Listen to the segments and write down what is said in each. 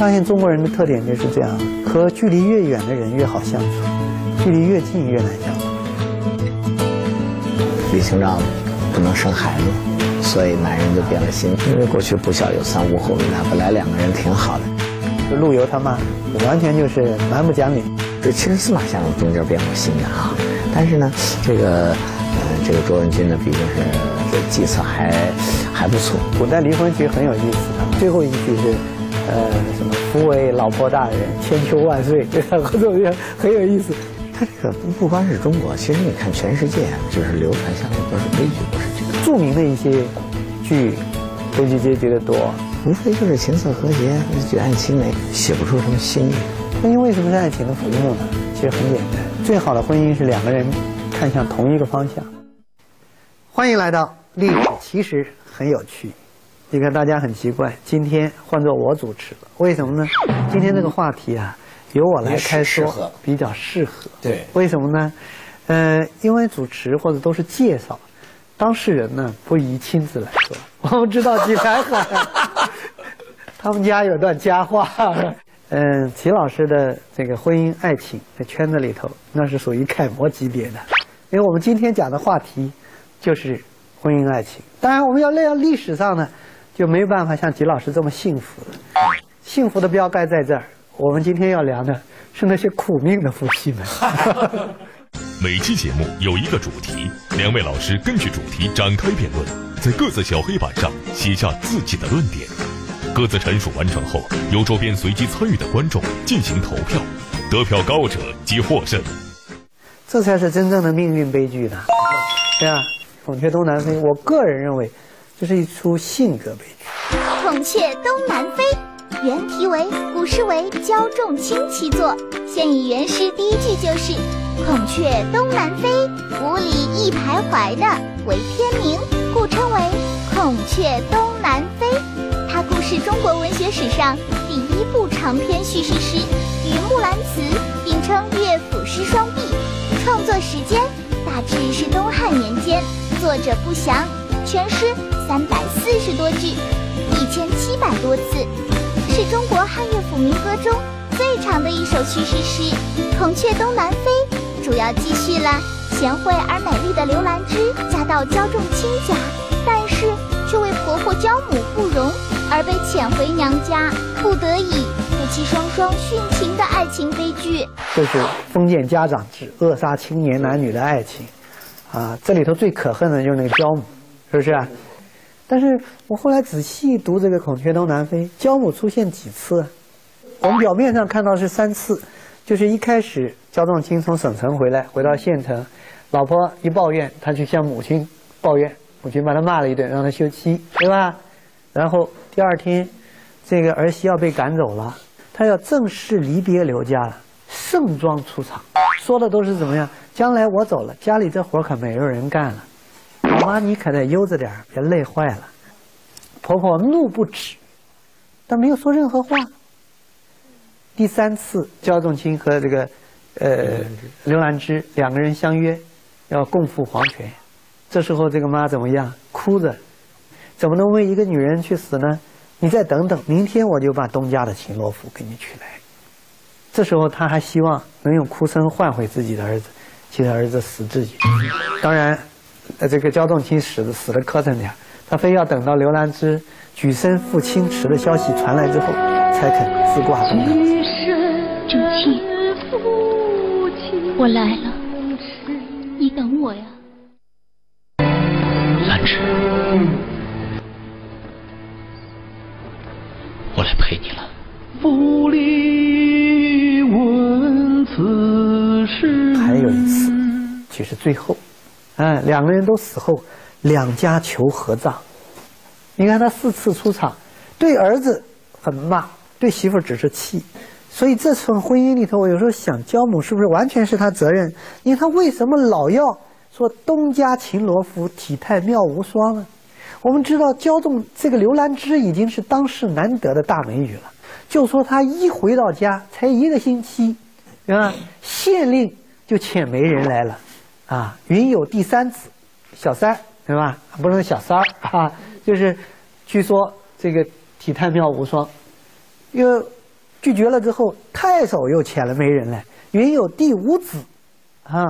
发现中国人的特点就是这样：和距离越远的人越好相处，距离越近越难相处。李清照不能生孩子，所以男人就变了心。因为过去不孝有三，无后为大，本来两个人挺好的。就陆游他妈，完全就是蛮不讲理。这其实司马相如中间变过心的啊，但是呢，这个呃，这个卓文君呢，毕竟是这计策还还不错。古代离婚其实很有意思的，最后一句是，呃，什么“夫为老婆大人，千秋万岁”，这个怎么样？很有意思。它这个不不光是中国，其实你看全世界，就是流传下来都是悲剧都是这个。著名的一些剧，悲剧结局的多，无非就是琴瑟和谐、举案齐眉，写不出什么新意。婚姻为什么是爱情的坟墓呢？其实很简单，最好的婚姻是两个人看向同一个方向。欢迎来到历史，其实很有趣。你看大家很奇怪，今天换做我主持了，为什么呢？今天这个话题啊，由我来开说比较适合。对，为什么呢？呃，因为主持或者都是介绍，当事人呢不宜亲自来说。我们知道纪海海，他们家有段佳话。嗯，齐老师的这个婚姻爱情在圈子里头，那是属于楷模级别的。因为我们今天讲的话题就是婚姻爱情。当然，我们要聊历史上呢，就没有办法像吉老师这么幸福了。幸福的标杆在这儿。我们今天要聊的是那些苦命的夫妻们。每期节目有一个主题，两位老师根据主题展开辩论，在各自小黑板上写下自己的论点。各自陈述完成后，由周边随机参与的观众进行投票，得票高者即获胜。这才是真正的命运悲剧呢，对吧？孔雀东南飞，我个人认为，这是一出性格悲剧。孔雀东南飞，原题为古诗为焦仲卿其作，现以原诗第一句就是“孔雀东南飞，五里一徘徊”的为片名，故称为《孔雀东南飞》。它故是中国文学史上第一部长篇叙事诗，与《木兰辞》并称乐府诗双璧。创作时间大致是东汉年间，作者不详。全诗三百四十多句，一千七百多字，是中国汉乐府民歌中最长的一首叙事诗。《孔雀东南飞》主要记叙了贤惠而美丽的刘兰芝嫁到焦仲卿家，但是却为婆婆焦母不容。而被遣回娘家，不得已夫妻双双殉情的爱情悲剧。这是封建家长制扼杀青年男女的爱情，啊，这里头最可恨的就是那个焦母，是不是啊？但是我后来仔细读这个《孔雀东南飞》，焦母出现几次？我们表面上看到是三次，就是一开始焦仲卿从省城回来，回到县城，老婆一抱怨，他去向母亲抱怨，母亲把他骂了一顿，让他休妻，对吧？然后。第二天，这个儿媳要被赶走了，他要正式离别刘家了，盛装出场，说的都是怎么样？将来我走了，家里这活可没有人干了，妈你可得悠着点别累坏了。婆婆怒不止，但没有说任何话。第三次，焦仲卿和这个呃刘兰芝两个人相约要共赴黄泉，这时候这个妈怎么样？哭着。怎么能为一个女人去死呢？你再等等，明天我就把东家的秦罗府给你娶来。这时候她还希望能用哭声换回自己的儿子，其实儿子死自己。当然，呃，这个焦仲卿死的死的磕碜点，他非要等到刘兰芝举身赴清池的消息传来之后，才肯自挂东南。仲卿，我来了，你等我呀，兰芝。我来陪你了。府里问此事。还有一次，其实最后，嗯，两个人都死后，两家求合葬。你看他四次出场，对儿子很骂，对媳妇只是气。所以这层婚姻里头，我有时候想，焦母是不是完全是他责任？因为他为什么老要说东家秦罗敷体态妙无双呢？我们知道焦仲这个刘兰芝已经是当世难得的大美女了，就说她一回到家才一个星期，对吧？县令就遣媒人来了，啊，云有第三子，小三，对吧？不是小三儿啊，就是据说这个体态妙无双，又拒绝了之后，太守又遣了媒人来，云有第五子，啊，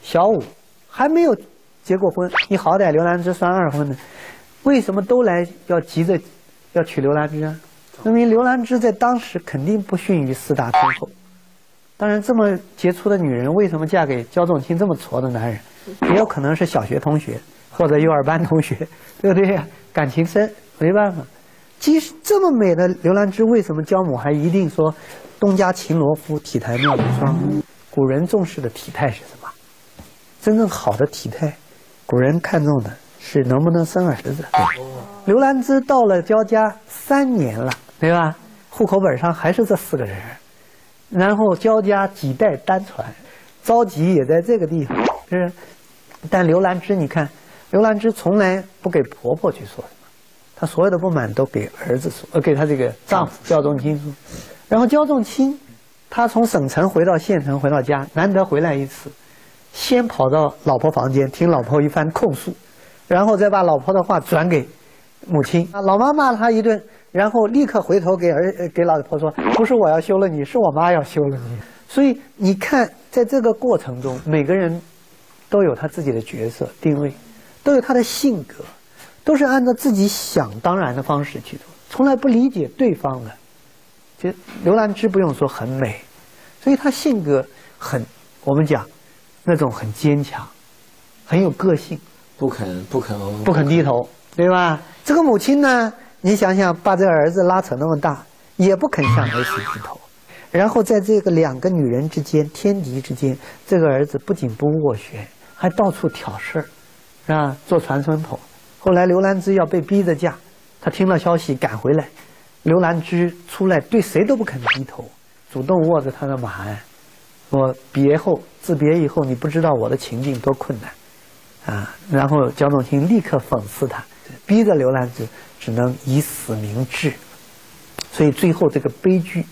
小五还没有结过婚，你好歹刘兰芝算二婚呢，为什么都来要急着要娶刘兰芝啊？说明刘兰芝在当时肯定不逊于四大天后。当然，这么杰出的女人，为什么嫁给焦仲卿这么挫的男人？也有可能是小学同学或者幼儿班同学，对不对呀？感情深，没办法。即使这么美的刘兰芝，为什么焦母还一定说东家秦罗夫体态妙如霜？古人重视的体态是什么？真正好的体态，古人看重的是能不能生儿子。刘兰芝到了焦家三年了，对吧？户口本上还是这四个人。然后焦家几代单传，着急也在这个地方，是。但刘兰芝，你看，刘兰芝从来不给婆婆去说什么，她所有的不满都给儿子说，呃，给她这个丈夫焦仲卿说。然后焦仲卿，他从省城回到县城，回到家，难得回来一次，先跑到老婆房间听老婆一番控诉，然后再把老婆的话转给母亲。啊，老妈骂了他一顿。然后立刻回头给儿给老婆说：“不是我要休了你，是我妈要休了你。”所以你看，在这个过程中，每个人都有他自己的角色定位，都有他的性格，都是按照自己想当然的方式去做，从来不理解对方的。就刘兰芝不用说很美，所以她性格很，我们讲那种很坚强，很有个性，不肯不肯不肯低头，对吧？这个母亲呢？你想想，把这儿子拉扯那么大，也不肯向儿媳低头，然后在这个两个女人之间、天敌之间，这个儿子不仅不斡旋，还到处挑事儿，是吧？做传声筒。后来刘兰芝要被逼着嫁，他听了消息赶回来，刘兰芝出来对谁都不肯低头，主动握着他的马鞍，说：“别后自别以后，你不知道我的情境多困难，啊！”然后蒋仲卿立刻讽刺他，逼着刘兰芝。只能以死明志，所以最后这个悲剧，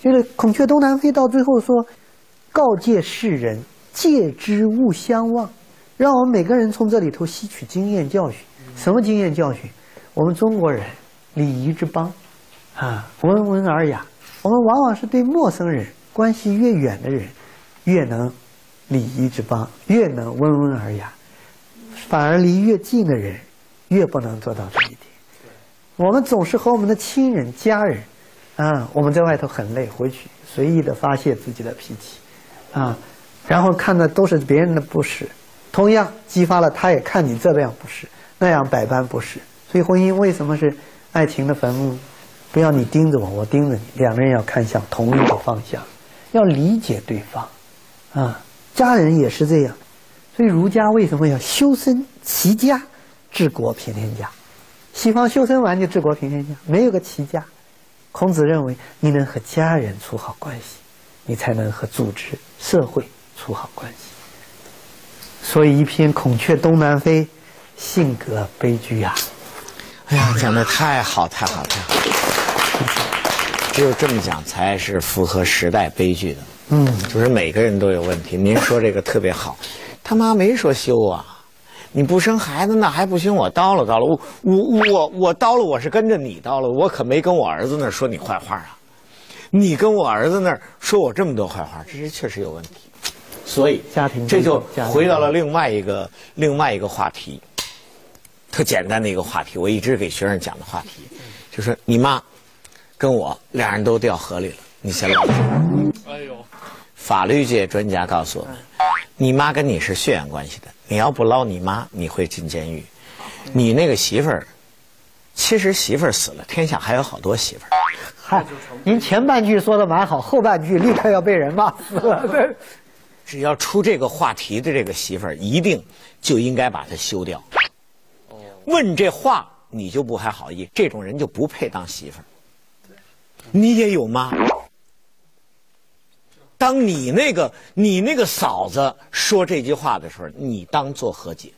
就是孔雀东南飞到最后说，告诫世人戒之勿相忘，让我们每个人从这里头吸取经验教训。什么经验教训？我们中国人礼仪之邦，啊，温文尔雅。我们往往是对陌生人、关系越远的人，越能礼仪之邦，越能温文尔雅，反而离越近的人，越不能做到这一点。我们总是和我们的亲人、家人，啊，我们在外头很累，回去随意的发泄自己的脾气，啊，然后看的都是别人的不是，同样激发了他也看你这样不是，那样百般不是。所以婚姻为什么是爱情的坟墓？不要你盯着我，我盯着你，两个人要看向同一个方向，要理解对方，啊，家人也是这样。所以儒家为什么要修身齐家治国平天下？西方修身完就治国平天下，没有个齐家。孔子认为，你能和家人处好关系，你才能和组织社会处好关系。所以，一篇《孔雀东南飞》，性格悲剧呀！哎呀，讲的太好，太好，太好！只有这么讲，才是符合时代悲剧的。嗯，就是每个人都有问题。您说这个特别好，他妈没说修啊。你不生孩子那还不行，我叨了叨了，我我我我叨了，我是跟着你叨了，我可没跟我儿子那儿说你坏话啊！你跟我儿子那儿说我这么多坏话，这是确实有问题。所以家庭这就回到了另外一个另外一个话题，特简单的一个话题，我一直给学生讲的话题，就是你妈跟我俩人都掉河里了，你先捞。哎呦，法律界专家告诉我们，你妈跟你是血缘关系的。你要不捞你妈，你会进监狱。你那个媳妇儿，其实媳妇儿死了，天下还有好多媳妇儿。嗨，您前半句说的蛮好，后半句立刻要被人骂死了。只要出这个话题的这个媳妇儿，一定就应该把她休掉。问这话你就不还好意，这种人就不配当媳妇儿。你也有妈。当你那个你那个嫂子说这句话的时候，你当做何解？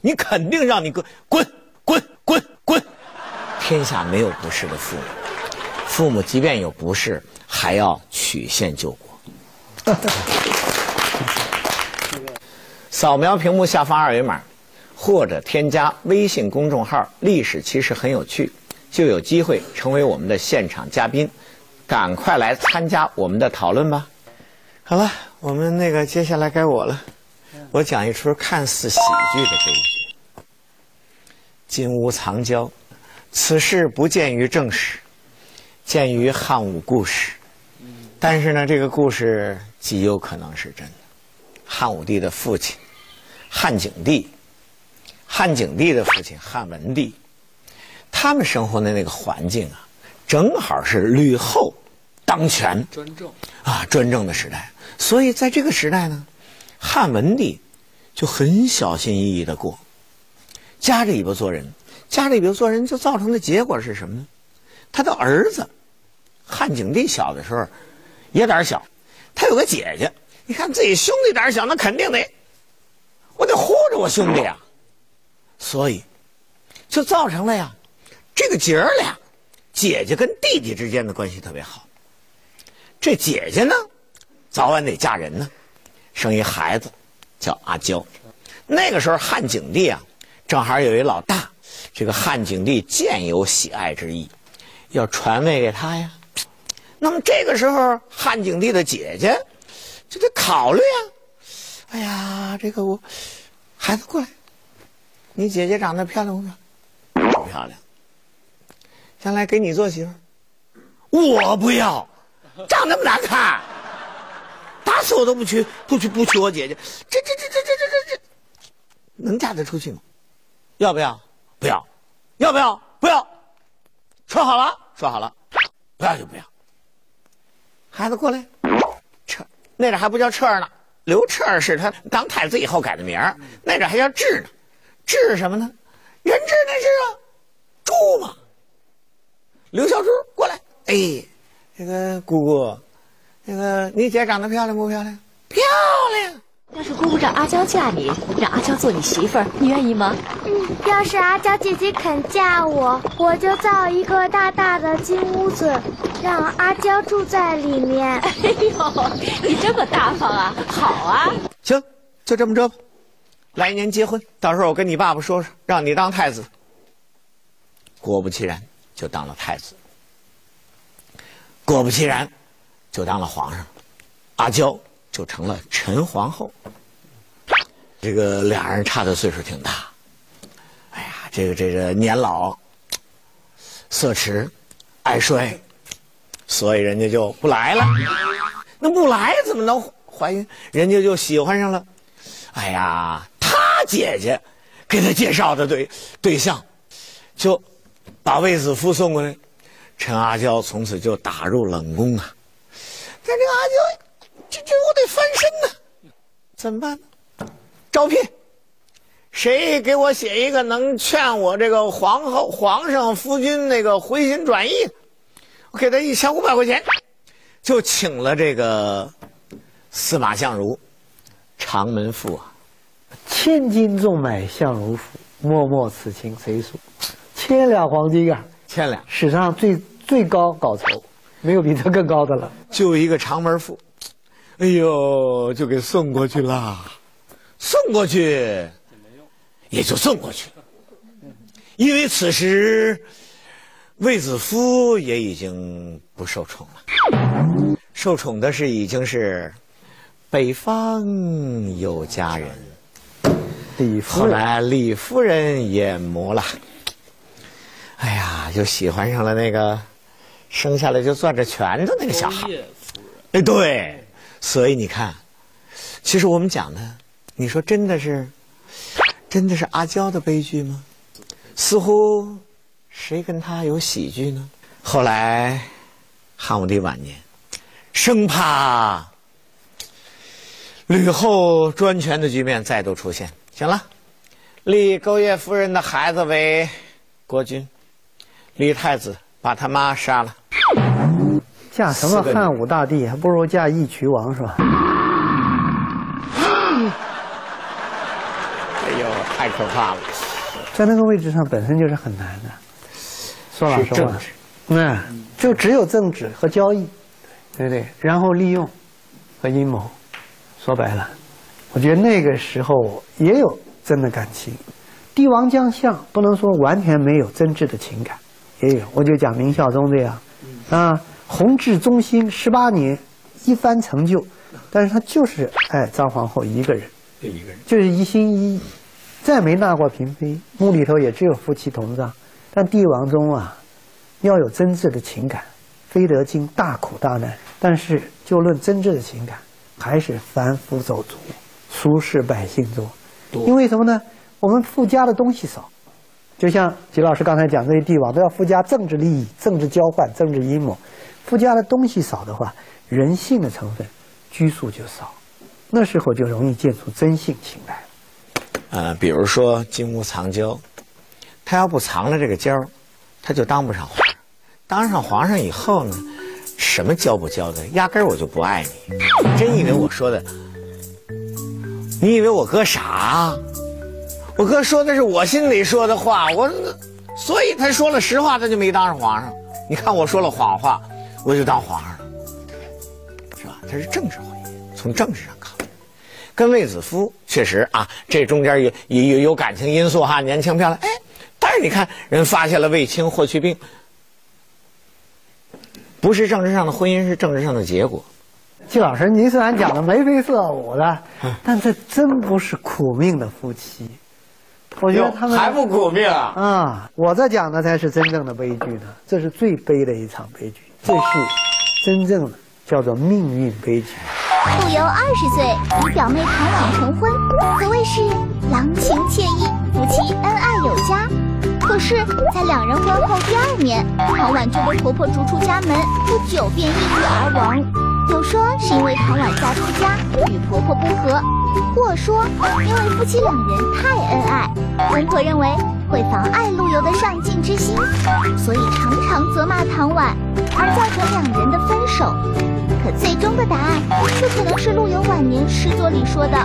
你肯定让你滚滚滚滚滚！天下没有不是的父母，父母即便有不是，还要曲线救国。扫描屏幕下方二维码，或者添加微信公众号“历史其实很有趣”，就有机会成为我们的现场嘉宾。赶快来参加我们的讨论吧。好了，我们那个接下来该我了，我讲一出看似喜剧的悲剧。金屋藏娇，此事不见于正史，见于汉武故事。但是呢，这个故事极有可能是真的。汉武帝的父亲汉景帝，汉景帝的父亲汉文帝，他们生活的那个环境啊，正好是吕后当权专政啊专政的时代。所以在这个时代呢，汉文帝就很小心翼翼的过，夹着尾巴做人。夹着尾巴做人，就造成的结果是什么呢？他的儿子汉景帝小的时候。也胆小，他有个姐姐。你看自己兄弟胆小，那肯定得，我得护着我兄弟啊。所以，就造成了呀，这个姐儿俩，姐姐跟弟弟之间的关系特别好。这姐姐呢，早晚得嫁人呢，生一孩子，叫阿娇。那个时候汉景帝啊，正好有一老大，这个汉景帝渐有喜爱之意，要传位给他呀。那么这个时候，汉景帝的姐姐就得考虑啊。哎呀，这个我孩子过来，你姐姐长得漂亮不漂亮？漂亮。将来给你做媳妇我不要，长那么难看，打死我都不娶，不娶不娶我姐姐。这这这这这这这这，能嫁得出去吗？要不要？不要。要不要？不要。说好了，说好了，不要就不要。孩子过来，彻那阵还不叫彻呢，刘彻是他当太子以后改的名儿，那阵还叫智呢，智什么呢？人质那是啊，猪嘛。刘小猪过来，哎，这个姑姑，那个你姐长得漂亮不漂亮？漂亮。要是姑姑让阿娇嫁你，让阿娇做你媳妇儿，你愿意吗？嗯，要是阿娇姐姐肯嫁我，我就造一个大大的金屋子，让阿娇住在里面。哎呦，你这么大方啊！好啊，行，就这么着吧。来年结婚，到时候我跟你爸爸说说，让你当太子。果不其然，就当了太子。果不其然，就当了皇上。阿娇。就成了陈皇后，这个俩人差的岁数挺大。哎呀，这个这个年老、色迟、爱衰，所以人家就不来了。那不来怎么能怀孕？人家就喜欢上了。哎呀，他姐姐给他介绍的对对象，就把卫子夫送过来。陈阿娇从此就打入冷宫啊。但这个阿娇。这这我得翻身呢，怎么办呢？招聘，谁给我写一个能劝我这个皇后、皇上、夫君那个回心转意？我给他一千五百块钱，就请了这个司马相如，长门赋啊，千金重买相如赋，脉脉此情谁诉？千两黄金啊，千两，史上最最高稿酬，没有比这更高的了。就一个长门赋。哎呦，就给送过去了，送过去。也就送过去。了，因为此时卫子夫也已经不受宠了，受宠的是已经是北方有佳人。李夫人，后来李夫人也魔了，哎呀，就喜欢上了那个生下来就攥着拳头那个小孩，哎，对。所以你看，其实我们讲的，你说真的是，真的是阿娇的悲剧吗？似乎谁跟他有喜剧呢？后来汉武帝晚年，生怕吕后专权的局面再度出现，行了，立勾践夫人的孩子为国君，立太子，把他妈杀了。嫁什么汉武大帝，还不如嫁义渠王是吧？哎呦，太可怕了！在那个位置上本身就是很难的。说老实话，嗯，就只有政治和交易，对不对？然后利用和阴谋。说白了，我觉得那个时候也有真的感情。帝王将相不能说完全没有真挚的情感，也有。我就讲明孝宗这样，啊。弘治中兴十八年，一番成就，但是他就是爱张皇后一个人，就一个人。就是一心一意，再没纳过嫔妃，墓里头也只有夫妻同葬。但帝王中啊，要有真挚的情感，非得经大苦大难。但是就论真挚的情感，还是凡夫走卒、俗世百姓多。因为什么呢？我们附加的东西少，就像吉老师刚才讲，这些帝王都要附加政治利益、政治交换、政治阴谋，附加的东西少的话，人性的成分拘束就少，那时候就容易见出真性情来。呃，比如说金屋藏娇，他要不藏了这个娇，他就当不上皇上。当上皇上以后呢，什么娇不娇的，压根儿我就不爱你。你真以为我说的？你以为我哥傻？我哥说的是我心里说的话，我，所以他说了实话，他就没当上皇上。你看我说了谎话，我就当皇上了，是吧？他是政治婚姻，从政治上考虑。跟卫子夫确实啊，这中间有有有有感情因素哈，年轻漂亮，哎，但是你看人发现了卫青霍去病，不是政治上的婚姻，是政治上的结果。季老师，您虽然讲的眉飞色舞的，但这真不是苦命的夫妻。我觉得他们还不苦命啊！啊，我这讲的才是真正的悲剧呢，这是最悲的一场悲剧，这是真正的叫做命运悲剧。陆游二十岁与表妹唐婉成婚，可谓是郎情妾意，夫妻恩爱有加。可是，在两人婚后第二年，唐婉就被婆婆逐出家门，不久便抑郁而亡。有说是因为唐婉嫁出家与婆婆不和，或说因为夫妻两人太恩爱，公婆认为会妨碍陆游的上进之心，所以常常责骂唐婉，而造成两人的分手。可最终的答案却可能是陆游晚年诗作里说的：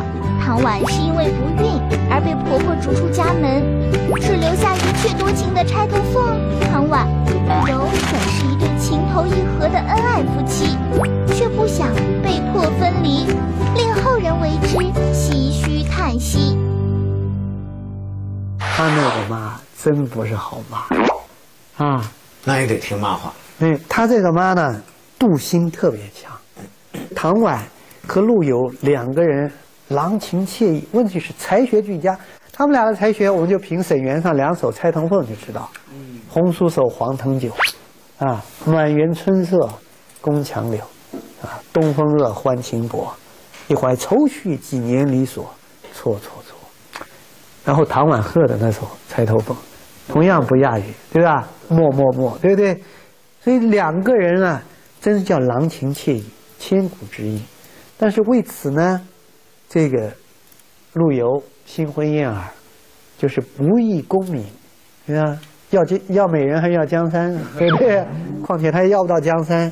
唐婉是因为不孕而被婆婆逐出家门，只留下一却多情的钗头凤。唐婉与陆游本是一对情投意合的恩爱夫妻，却不想被迫分离，令后人为之唏嘘叹息。他那个妈真不是好妈，啊，那也得听妈话。那他这个妈呢，妒心特别强。唐婉和陆游两个人郎情妾意，问题是才学俱佳。他们俩的才学，我们就凭沈园上两首《钗头凤》就知道：“红酥手，黄藤酒，啊，暖园春色宫墙柳，啊，东风恶，欢情薄，一怀愁绪，几年离索，错错错。”然后唐婉鹤的那首《钗头凤》，同样不亚于，对吧？默默默，对不对？所以两个人啊，真是叫郎情妾意，千古之一。但是为此呢，这个陆游新婚燕尔，就是不义功名，对吧？要江要美人还是要江山，对不对？况且他也要不到江山，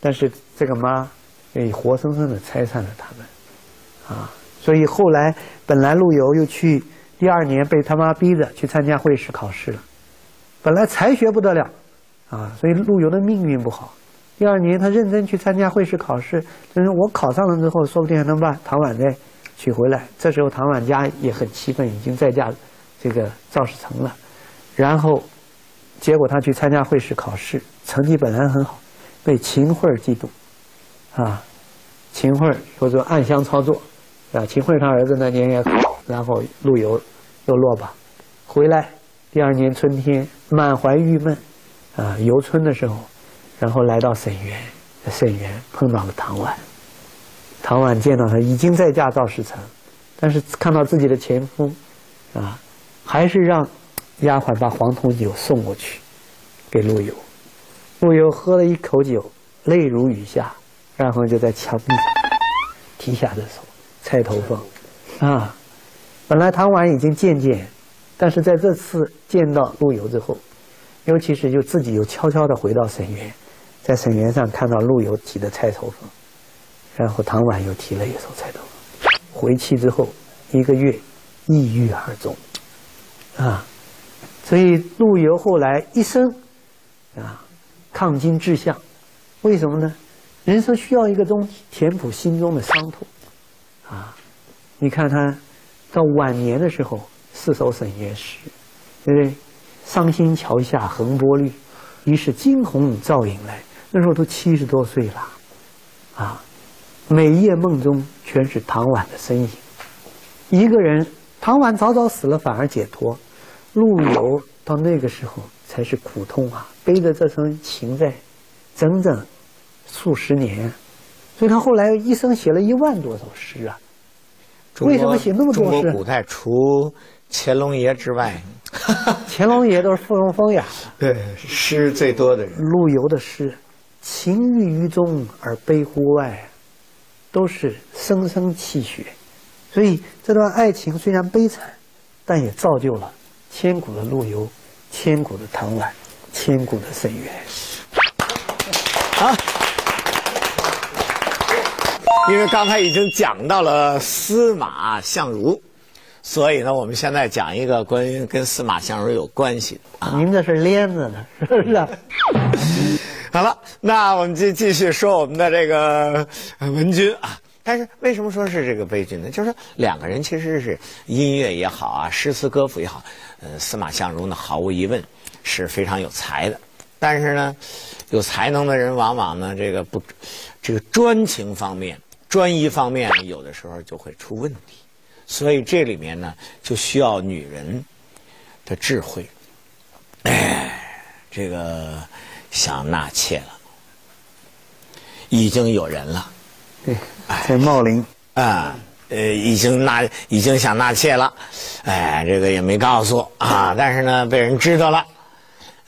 但是这个妈也活生生的拆散了他们，啊！所以后来本来陆游又去第二年被他妈逼着去参加会试考试了，本来才学不得了。啊，所以陆游的命运不好。第二年，他认真去参加会试考试，就是我考上了之后，说不定还能把唐婉再娶回来。这时候，唐婉家也很气愤，已经在嫁这个赵世成了。然后，结果他去参加会试考试，成绩本来很好，被秦桧嫉妒，啊，秦桧说做暗箱操作，啊，秦桧他儿子那年也考，然后陆游又落榜，回来第二年春天，满怀郁闷。啊，游春的时候，然后来到沈园，沈园碰到了唐婉。唐婉见到他已经在驾赵世成，但是看到自己的前夫，啊，还是让丫鬟把黄铜酒送过去给陆游。陆游喝了一口酒，泪如雨下，然后就在墙壁上提下的手，钗头凤，啊，本来唐婉已经渐渐，但是在这次见到陆游之后。尤其是就自己又悄悄地回到沈园，在沈园上看到陆游提的《钗头凤》，然后唐婉又提了一首《钗头凤》，回去之后一个月，抑郁而终，啊，所以陆游后来一生啊，抗金志向，为什么呢？人生需要一个东西填补心中的伤痛，啊，你看他到晚年的时候四首沈园诗，对不对？伤心桥下横波绿，疑是惊鸿照影来。那时候都七十多岁了，啊，每夜梦中全是唐婉的身影。一个人，唐婉早早死了，反而解脱。陆游到那个时候才是苦痛啊，背着这层情债，整整数十年，所以他后来一生写了一万多首诗啊。为什么写那么多诗中国古代除乾隆爷之外，乾隆爷都是附庸风雅。对诗最多的人。陆游的诗，情郁于中而悲乎外，都是声声泣血。所以这段爱情虽然悲惨，但也造就了千古的陆游，千古的唐婉，千古的沈园。因为刚才已经讲到了司马相如，所以呢，我们现在讲一个关于跟司马相如有关系的。您这是连着呢，是不是？好了，那我们继继续说我们的这个呃文君啊。但是为什么说是这个悲剧呢？就是说两个人其实是音乐也好啊，诗词歌赋也好，呃，司马相如呢，毫无疑问是非常有才的。但是呢，有才能的人往往呢，这个不，这个专情方面、专一方面，有的时候就会出问题。所以这里面呢，就需要女人的智慧。哎，这个想纳妾了，已经有人了。对，在茂陵啊，呃，已经纳，已经想纳妾了，哎，这个也没告诉啊，但是呢，被人知道了，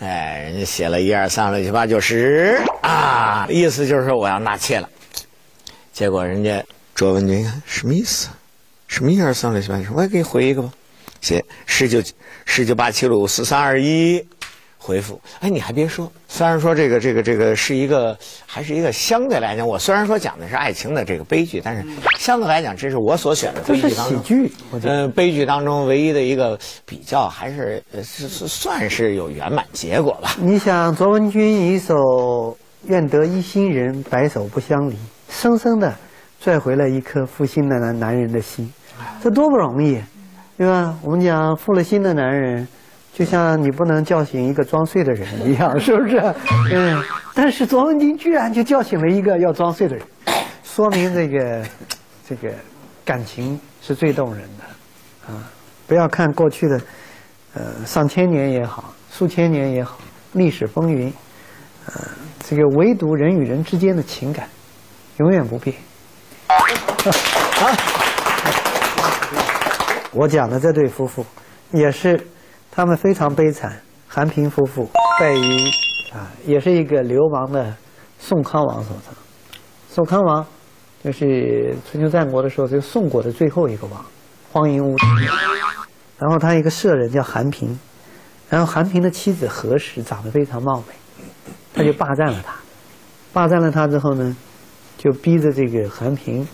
哎，人家写了一二三六七八九十啊，意思就是说我要纳妾了，结果人家卓文君什么意思？什么一二三六七八九十？我也给你回一个吧，写十九十九八七六五四三二一。回复，哎，你还别说，虽然说这个这个这个是一个，还是一个相对来讲，我虽然说讲的是爱情的这个悲剧，但是相对来讲，这是我所选的这是悲剧当中，喜剧，我觉得。呃，悲剧当中唯一的一个比较，还是呃是是算是有圆满结果吧。你想卓文君一首“愿得一心人，白首不相离”，生生的拽回了一颗负心的男男人的心，这多不容易，对吧？我们讲负了心的男人，就像你不能叫醒一个装睡的人一样，是不是？嗯。但是卓文君居然就叫醒了一个要装睡的人，说明这个这个感情是最动人的啊！不要看过去的呃上千年也好，数千年也好，历史风云，呃，这个唯独人与人之间的情感永远不变。我讲的这对夫妇，也是他们非常悲惨。韩平夫妇败于啊，也是一个流亡的宋康王手上。宋康王就是春秋战国的时候，这个宋国的最后一个王，荒淫无道。然后他一个舍人叫韩平，然后韩平的妻子何氏长得非常貌美，他就霸占了他。霸占了他之后呢，就逼着这个韩平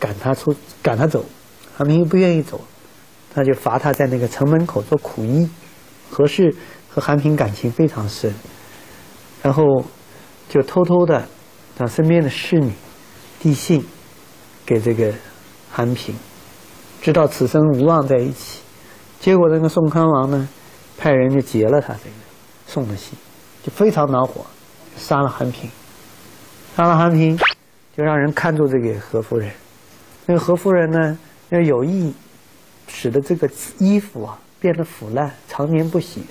赶他出，赶他走。韩平又不愿意走，他就罚他在那个城门口做苦役。何氏和韩平感情非常深，然后就偷偷的让身边的侍女递信给这个韩平，知道此生无望在一起。结果那个宋康王呢，派人就劫了他这个送的信，就非常恼火，杀了韩平。杀了韩平，就让人看住这个何夫人。那个何夫人呢，要有意使得这个衣服啊变得腐烂，常年不洗。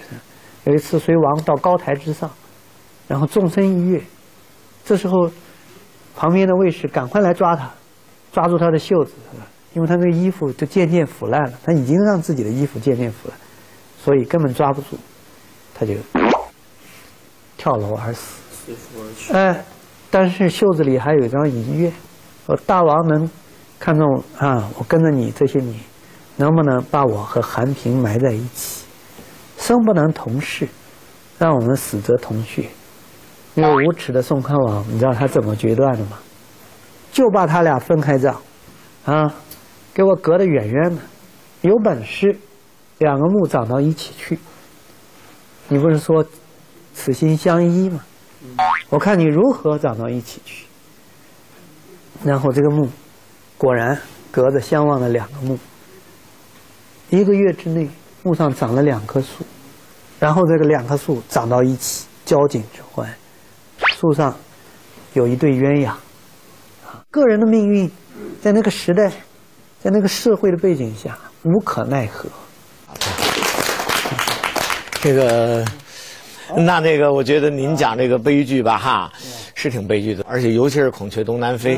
有一次隋王到高台之上，然后纵身一跃，这时候旁边的卫士赶快来抓他，抓住他的袖子，因为他那个衣服就渐渐腐烂了，他已经让自己的衣服渐渐腐烂，所以根本抓不住，他就跳楼而死。哎，但是袖子里还有一张遗愿，说大王能看中啊，我跟着你这些年，能不能把我和韩平埋在一起？生不能同世，让我们死则同穴。因为无耻的宋康王，你知道他怎么决断的吗？就把他俩分开葬，啊，给我隔得远远的。有本事，两个墓长到一起去。你不是说此心相依吗？我看你如何长到一起去。然后这个墓，果然隔着相望的两个墓。一个月之内，木上长了两棵树，然后这个两棵树长到一起，交颈之欢。树上有一对鸳鸯，啊，个人的命运在那个时代，在那个社会的背景下无可奈何。这个，那那个，我觉得您讲这个悲剧吧，哈，是挺悲剧的，而且尤其是《孔雀东南飞》，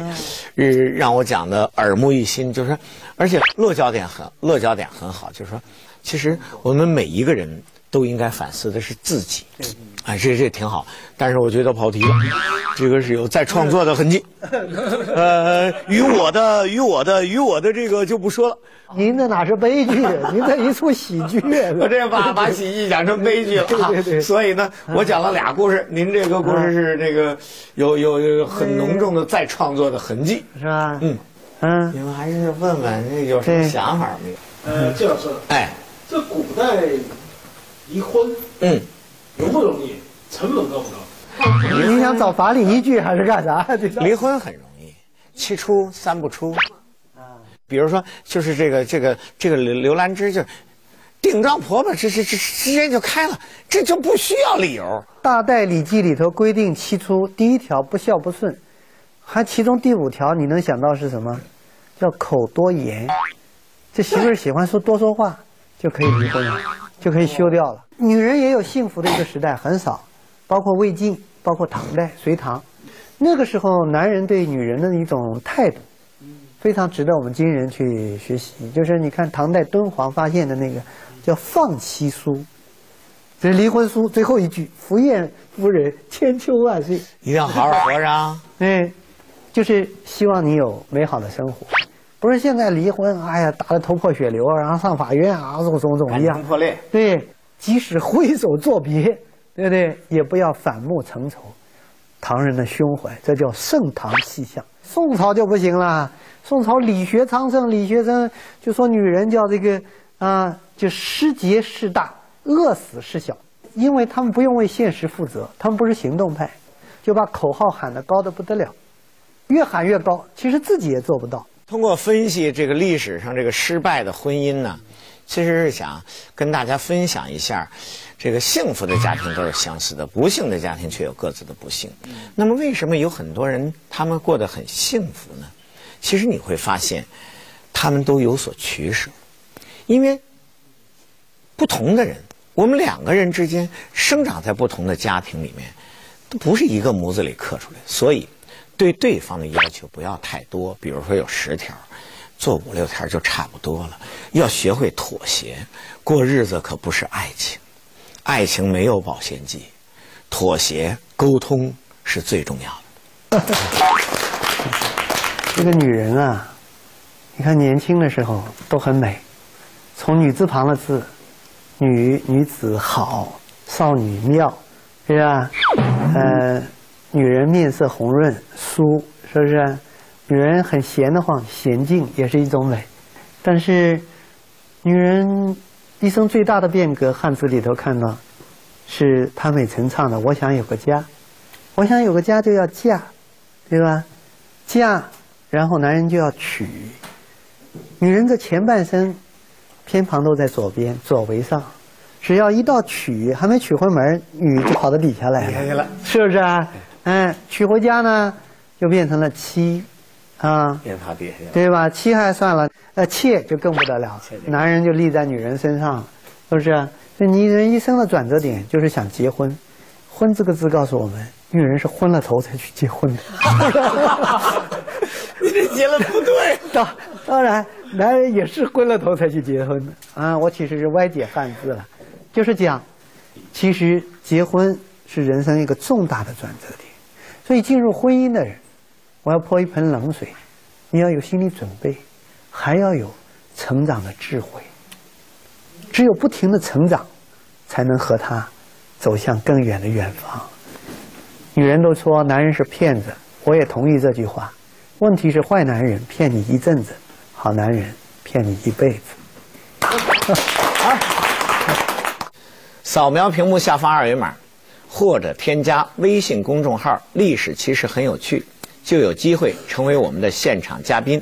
是让我讲的耳目一新。就是说，而且落脚点很落脚点很好，就是说，其实我们每一个人都应该反思的是自己。哎，这这挺好，但是我觉得跑题了，这个是有再创作的痕迹。呃，与我的与我的与我的这个就不说了。您这哪是悲剧？您这一出喜剧。我这把把喜剧讲成悲剧了。对对对。所以呢，我讲了俩故事，您这个故事是这个有有有很浓重的再创作的痕迹，是吧？嗯嗯。你们还是问问有什么想法没有？呃，季老师，哎，这古代离婚，嗯。容不容易？成本高不高？你想找法理依据还是干啥？离婚很容易，七出三不出。啊，比如说，就是这个这个这个刘刘兰芝就顶撞婆婆，这这这直接就开了，这就不需要理由。《大代礼记》里头规定七出，第一条不孝不顺，还其中第五条你能想到是什么？叫口多言。这媳妇儿喜欢说多说话，就可以离婚了，就可以休掉了。女人也有幸福的一个时代，很少，包括魏晋，包括唐代、隋唐，那个时候男人对女人的一种态度，非常值得我们今人去学习。就是你看唐代敦煌发现的那个叫放妻书，这是离婚书最后一句：“福宴夫人千秋万岁。”一定要好好活着。哎，就是希望你有美好的生活，不是现在离婚，哎呀打得头破血流，然后上法院啊，种种种一样破裂。对。即使挥手作别，对不对？也不要反目成仇。唐人的胸怀，这叫盛唐气象。宋朝就不行了。宋朝理学昌盛，理学生就说女人叫这个啊，就失节事大，饿死事小。因为他们不用为现实负责，他们不是行动派，就把口号喊得高的不得了，越喊越高。其实自己也做不到。通过分析这个历史上这个失败的婚姻呢？其实是想跟大家分享一下，这个幸福的家庭都是相似的，不幸的家庭却有各自的不幸。那么，为什么有很多人他们过得很幸福呢？其实你会发现，他们都有所取舍，因为不同的人，我们两个人之间生长在不同的家庭里面，都不是一个模子里刻出来，所以对对方的要求不要太多。比如说有十条。做五六天就差不多了，要学会妥协。过日子可不是爱情，爱情没有保鲜剂，妥协沟通是最重要的。这个女人啊，你看年轻的时候都很美，从女字旁的字，女女子好，少女妙，是吧？呃，女人面色红润酥，是不是？女人很闲得慌，娴静也是一种美。但是，女人一生最大的变革，汉字里头看到，是潘美辰唱的：“我想有个家，我想有个家就要嫁，对吧？嫁，然后男人就要娶。女人的前半生，偏旁都在左边，左为上。只要一到娶，还没娶回门，女就跑到底下来了，是不是啊？嗯，娶回家呢，就变成了妻。”啊，对吧？妻还算了，呃，妾就更不得了。男人就立在女人身上，是不是？这女人一生的转折点就是想结婚。婚这个字告诉我们，女人是昏了头才去结婚的。你这结了不对。当当然，男人也是昏了头才去结婚的。啊，我其实是歪解汉字了，就是讲，其实结婚是人生一个重大的转折点。所以进入婚姻的人。我要泼一盆冷水，你要有心理准备，还要有成长的智慧。只有不停的成长，才能和他走向更远的远方。女人都说男人是骗子，我也同意这句话。问题是坏男人骗你一阵子，好男人骗你一辈子。扫描屏幕下方二维码，或者添加微信公众号“历史其实很有趣”。就有机会成为我们的现场嘉宾，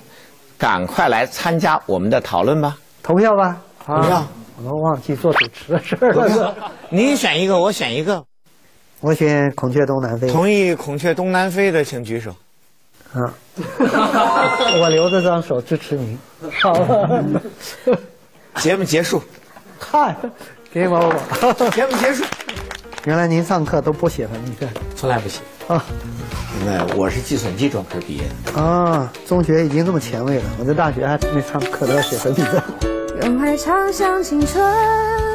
赶快来参加我们的讨论吧！投票吧！投票！我都忘记做主持的事了。你选一个，我选一个。我选孔雀东南飞。同意孔雀东南飞的，请举手。啊，我留着张手支持您。好，节目结束。嗨，给我我。节目结束。原来您上课都不写文字，从来不写啊。那我是计算机专科毕业的啊。中学已经这么前卫了，我在大学还没上课都要写文字。用爱唱响青春。